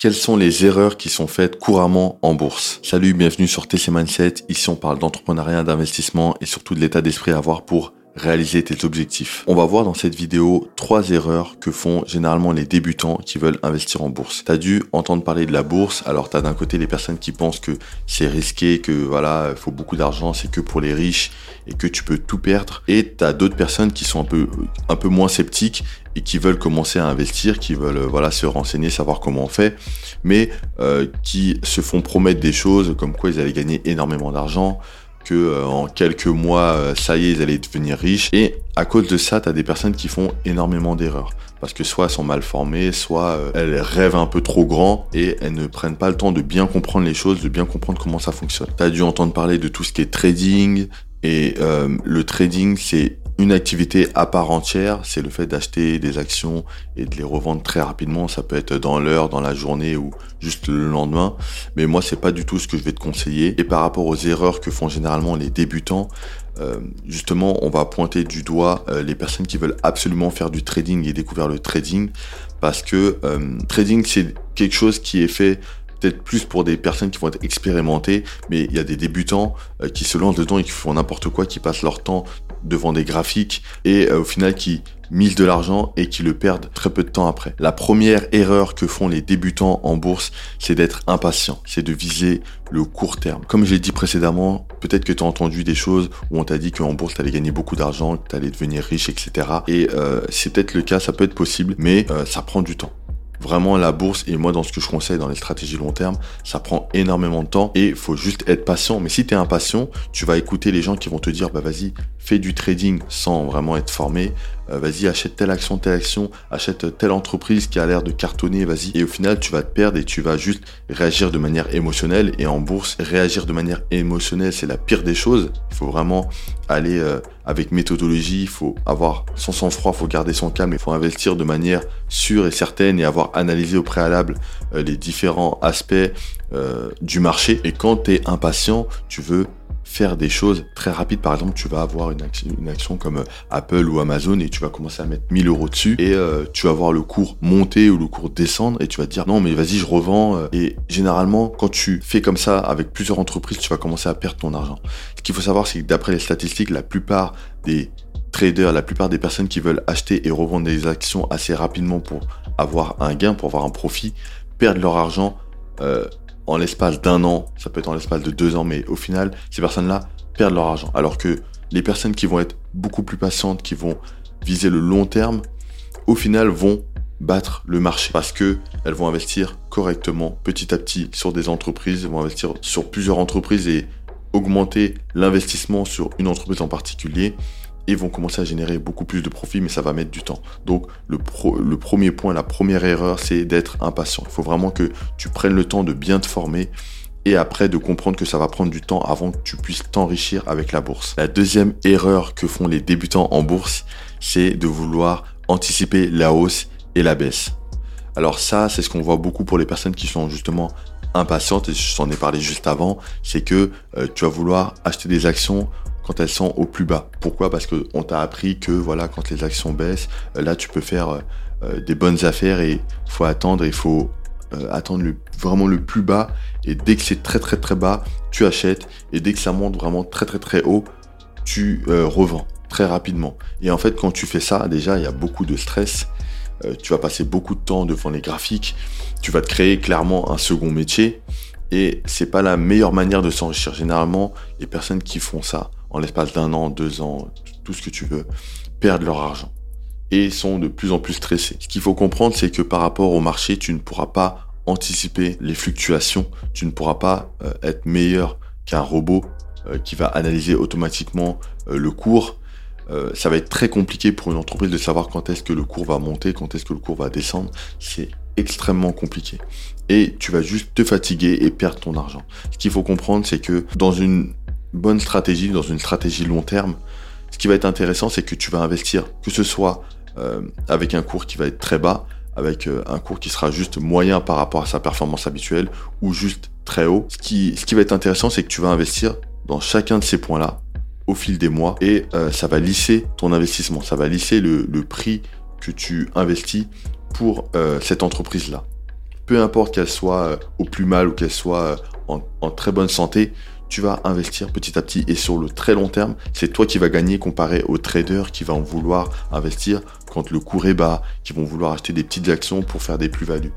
Quelles sont les erreurs qui sont faites couramment en bourse? Salut, bienvenue sur TC Mindset. Ici, on parle d'entrepreneuriat, d'investissement et surtout de l'état d'esprit à avoir pour réaliser tes objectifs. On va voir dans cette vidéo trois erreurs que font généralement les débutants qui veulent investir en bourse. T'as dû entendre parler de la bourse, alors t'as d'un côté les personnes qui pensent que c'est risqué, que voilà, il faut beaucoup d'argent, c'est que pour les riches et que tu peux tout perdre. Et t'as d'autres personnes qui sont un peu, un peu moins sceptiques et qui veulent commencer à investir, qui veulent voilà se renseigner, savoir comment on fait, mais euh, qui se font promettre des choses comme quoi ils allaient gagner énormément d'argent, que euh, en quelques mois, euh, ça y est, ils allaient devenir riches. Et à cause de ça, tu as des personnes qui font énormément d'erreurs. Parce que soit elles sont mal formées, soit euh, elles rêvent un peu trop grand et elles ne prennent pas le temps de bien comprendre les choses, de bien comprendre comment ça fonctionne. Tu as dû entendre parler de tout ce qui est trading. Et le trading, c'est une activité à part entière, c'est le fait d'acheter des actions et de les revendre très rapidement. Ça peut être dans l'heure, dans la journée ou juste le lendemain. Mais moi, c'est pas du tout ce que je vais te conseiller. Et par rapport aux erreurs que font généralement les débutants, euh, justement, on va pointer du doigt euh, les personnes qui veulent absolument faire du trading et découvrir le trading parce que euh, trading c'est quelque chose qui est fait peut-être plus pour des personnes qui vont être expérimentées, mais il y a des débutants qui se lancent dedans et qui font n'importe quoi, qui passent leur temps devant des graphiques et euh, au final qui misent de l'argent et qui le perdent très peu de temps après. La première erreur que font les débutants en bourse, c'est d'être impatient, c'est de viser le court terme. Comme j'ai dit précédemment, peut-être que tu as entendu des choses où on t'a dit qu'en bourse, tu allais gagner beaucoup d'argent, que tu devenir riche, etc. Et euh, c'est peut-être le cas, ça peut être possible, mais euh, ça prend du temps. Vraiment, la bourse, et moi, dans ce que je conseille dans les stratégies long terme, ça prend énormément de temps et il faut juste être patient. Mais si tu es impatient, tu vas écouter les gens qui vont te dire, bah vas-y, fais du trading sans vraiment être formé, euh, vas-y, achète telle action, telle action, achète telle entreprise qui a l'air de cartonner, vas-y. Et au final, tu vas te perdre et tu vas juste réagir de manière émotionnelle. Et en bourse, réagir de manière émotionnelle, c'est la pire des choses. Il faut vraiment aller euh, avec méthodologie, il faut avoir son sang-froid, il faut garder son calme, il faut investir de manière sûre et certaine et avoir analysé au préalable euh, les différents aspects du marché. Et quand tu es impatient, tu veux faire des choses très rapides. Par exemple, tu vas avoir une action, comme euh, Apple ou Amazon et tu vas commencer à mettre 1000 euros dessus et euh, tu vas voir le cours monter ou le cours descendre et tu vas dire non mais vas-y je revends. Euh. Et généralement, quand tu fais comme ça avec plusieurs entreprises, tu vas commencer à perdre ton argent. Ce qu'il faut savoir, c'est que d'après les statistiques, la plupart des traders, la plupart des personnes qui veulent acheter et revendre des actions assez rapidement pour avoir un gain, pour avoir un profit, perdent leur argent en l'espace d'un an, ça peut être en l'espace de deux ans, mais au final, ces personnes-là perdent leur argent. Alors que les personnes qui vont être beaucoup plus patientes, qui vont viser le long terme, au final vont battre le marché parce que elles vont investir correctement petit à petit sur des entreprises, vont investir sur plusieurs entreprises et augmenter l'investissement sur une entreprise en particulier et vont commencer à générer beaucoup plus de profits, mais ça va mettre du temps. Donc le, le premier point, la première erreur, c'est d'être impatient. Il faut vraiment que tu prennes le temps de bien te former et après de comprendre que ça va prendre du temps avant que tu puisses t'enrichir avec la bourse. La deuxième erreur que font les débutants en bourse, c'est de vouloir anticiper la hausse et la baisse. Alors ça, c'est ce qu'on voit beaucoup pour les personnes qui sont justement impatientes, et je t'en ai parlé juste avant, c'est que euh, tu vas vouloir acheter des actions quand elles sont au plus bas. Pourquoi? Parce qu'on t'a appris que voilà, quand les actions baissent, euh, là tu peux faire euh, euh, des bonnes affaires et faut attendre, il faut attendre le, vraiment le plus bas. Et dès que c'est très très très bas, tu achètes. Et dès que ça monte vraiment très très très haut, tu revends très rapidement. Et en fait, quand tu fais ça, déjà, il y a beaucoup de stress. tu vas passer beaucoup de temps devant les graphiques. Tu vas te créer clairement un second métier. Et c'est pas la meilleure manière de s'enrichir. Généralement, les personnes qui font ça, en l'espace d'un an, deux ans, tout ce que tu veux, perdent leur argent et sont de plus en plus stressés. Ce qu'il faut comprendre, c'est que par rapport au marché, tu ne pourras pas anticiper les fluctuations, tu ne pourras pas euh, être meilleur qu'un robot euh, qui va analyser automatiquement euh, le cours. ça va être très compliqué pour une entreprise de savoir quand est-ce que le cours va monter, quand est-ce que le cours va descendre. C'est extrêmement compliqué. Et tu vas juste te fatiguer et perdre ton argent. Ce qu'il faut comprendre, c'est que dans une bonne stratégie, dans une stratégie long terme, ce qui va être intéressant, c'est que tu vas investir, que ce soit euh, avec un cours qui va être très bas, avec euh, un cours qui sera juste moyen par rapport à sa performance habituelle, ou juste très haut. Ce qui, ce qui va être intéressant, c'est que tu vas investir dans chacun de ces points-là au fil des mois, et euh, ça va lisser ton investissement, ça va lisser le, prix que tu investis pour cette entreprise-là peu importe qu'elle soit au plus mal ou qu'elle soit en très bonne santé, tu vas investir petit à petit et sur le très long terme, c'est toi qui vas gagner comparé aux traders qui vont vouloir investir quand le cours est bas, qui vont vouloir acheter des petites actions pour faire des plus-values.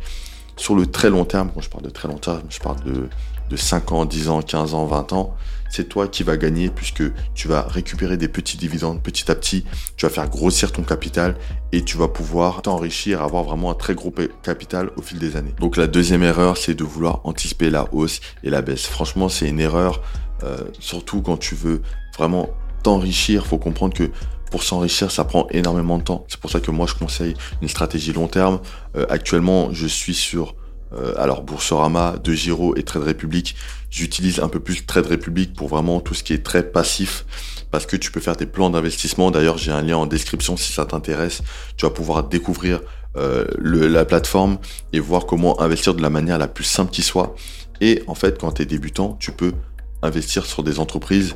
Sur le très long terme, quand je parle de très long terme, je parle de, de 5 ans, 10 ans, 15 ans, 20 ans, c'est toi qui vas gagner puisque tu vas récupérer des petits dividendes petit à petit, tu vas faire grossir ton capital et tu vas pouvoir t'enrichir, avoir vraiment un très gros capital au fil des années. Donc la deuxième erreur, c'est de vouloir anticiper la hausse et la baisse. Franchement, c'est une erreur, euh, surtout quand tu veux vraiment t'enrichir. Faut comprendre que pour s'enrichir, ça prend énormément de temps. C'est pour ça que moi, je conseille une stratégie long terme. Euh, actuellement, je suis sur euh, alors Boursorama, De Giro et Trade Republic. J'utilise un peu plus Trade Republic pour vraiment tout ce qui est très passif parce que tu peux faire des plans d'investissement. D'ailleurs, j'ai un lien en description si ça t'intéresse. Tu vas pouvoir découvrir euh, la plateforme et voir comment investir de la manière la plus simple qui soit. Et en fait, quand tu es débutant, tu peux investir sur des entreprises,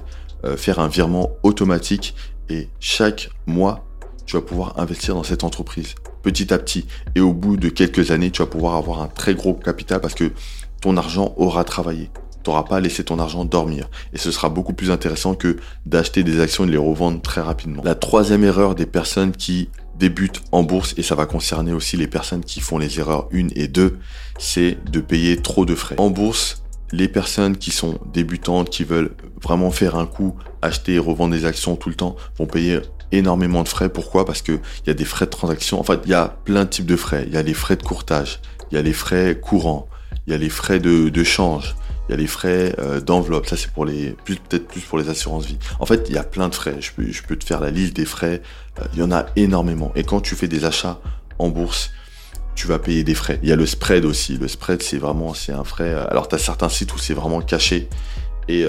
faire un virement automatique et chaque mois, tu vas pouvoir investir dans cette entreprise petit à petit. Et au bout de quelques années, tu vas pouvoir avoir un très gros capital parce que ton argent aura travaillé. Tu n'auras pas laissé ton argent dormir. Et ce sera beaucoup plus intéressant que d'acheter des actions et de les revendre très rapidement. La troisième erreur des personnes qui débutent en bourse, et ça va concerner aussi les personnes qui font les erreurs 1 et 2, c'est de payer trop de frais. En bourse, les personnes qui sont débutantes, qui veulent vraiment faire un coup, acheter et revendre des actions tout le temps, vont payer énormément de frais. Pourquoi? Parce que il y a des frais de transaction. En fait, il y a plein de types de frais. Il y a les frais de courtage, il y a les frais courants, il y a les frais de, de change, il y a les frais euh, d'enveloppe. Ça, c'est pour les peut-être plus pour les assurances vie. En fait, il y a plein de frais. Je peux, je peux te faire la liste des frais. Euh, il y en a énormément. Et quand tu fais des achats en bourse, tu vas payer des frais. Il y a le spread aussi. Le spread, c'est vraiment c'est un frais. Euh, alors, tu as certains sites où c'est vraiment caché et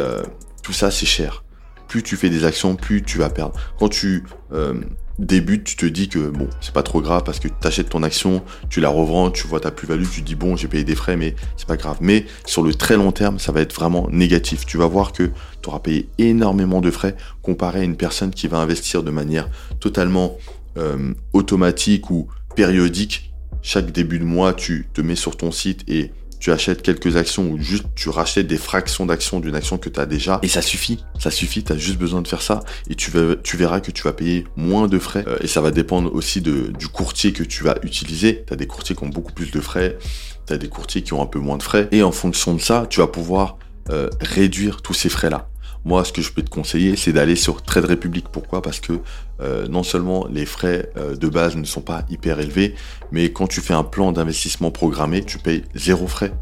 tout ça, c'est cher plus tu fais des actions, plus tu vas perdre. Quand tu euh, débutes, tu te dis que bon, c'est pas trop grave parce que tu achètes ton action, tu la revends, tu vois ta plus-value, tu te dis bon, j'ai payé des frais, mais c'est pas grave. Mais sur le très long terme, ça va être vraiment négatif. Tu vas voir que tu auras payé énormément de frais comparé à une personne qui va investir de manière totalement euh, automatique ou périodique. Chaque début de mois, tu te mets sur ton site et tu achètes quelques actions ou juste tu rachètes des fractions d'actions d'une action que tu as déjà et ça suffit. Ça suffit, tu as juste besoin de faire ça et tu, verras que tu vas payer moins de frais euh, et ça va dépendre aussi du courtier que tu vas utiliser. Tu as des courtiers qui ont beaucoup plus de frais, tu as des courtiers qui ont un peu moins de frais et en fonction de ça, tu vas pouvoir euh, réduire tous ces frais-là. Moi, ce que je peux te conseiller, c'est d'aller sur Trade Republic. Pourquoi? Parce que euh, non seulement les frais euh, de base ne sont pas hyper élevés, mais quand tu fais un plan d'investissement programmé, tu payes zéro frais.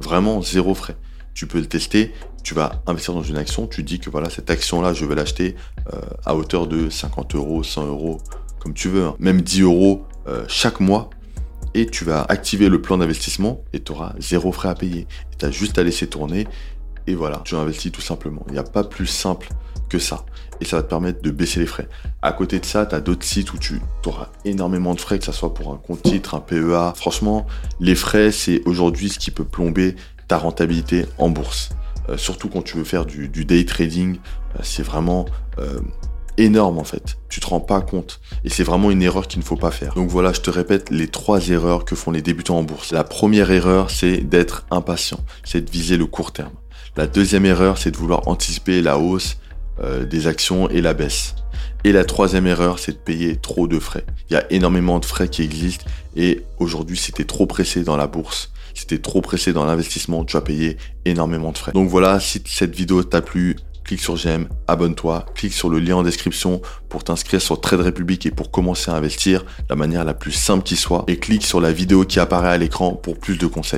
Vraiment zéro frais. Tu peux le tester, tu vas investir dans une action, tu dis que voilà, cette action-là, je vais l'acheter euh, à hauteur de 50 euros, 100 euros, comme tu veux, hein. même 10 euros chaque mois. Et tu vas activer le plan d'investissement et tu auras zéro frais à payer. Tu as juste à laisser tourner et voilà, tu investis tout simplement. Il n'y a pas plus simple que ça. Et ça va te permettre de baisser les frais. À côté de ça, tu as d'autres sites où tu auras énormément de frais, que ce soit pour un compte titre, un PEA. Franchement, les frais, c'est aujourd'hui ce qui peut plomber ta rentabilité en bourse. Euh, surtout quand tu veux faire du, day trading, euh, c'est vraiment euh, énorme en fait. Tu te rends pas compte. Et c'est vraiment une erreur qu'il ne faut pas faire. Donc voilà, je te répète les trois erreurs que font les débutants en bourse. La première erreur, c'est d'être impatient. C'est de viser le court terme. La deuxième erreur, c'est de vouloir anticiper la hausse euh, des actions et la baisse. Et la troisième erreur, c'est de payer trop de frais. Il y a énormément de frais qui existent et aujourd'hui, si tu trop pressé dans la bourse, si tu trop pressé dans l'investissement, tu vas payer énormément de frais. Donc voilà, si cette vidéo t'a plu, clique sur j'aime, abonne-toi, clique sur le lien en description pour t'inscrire sur Trade Republic et pour commencer à investir de la manière la plus simple qui soit et clique sur la vidéo qui apparaît à l'écran pour plus de conseils.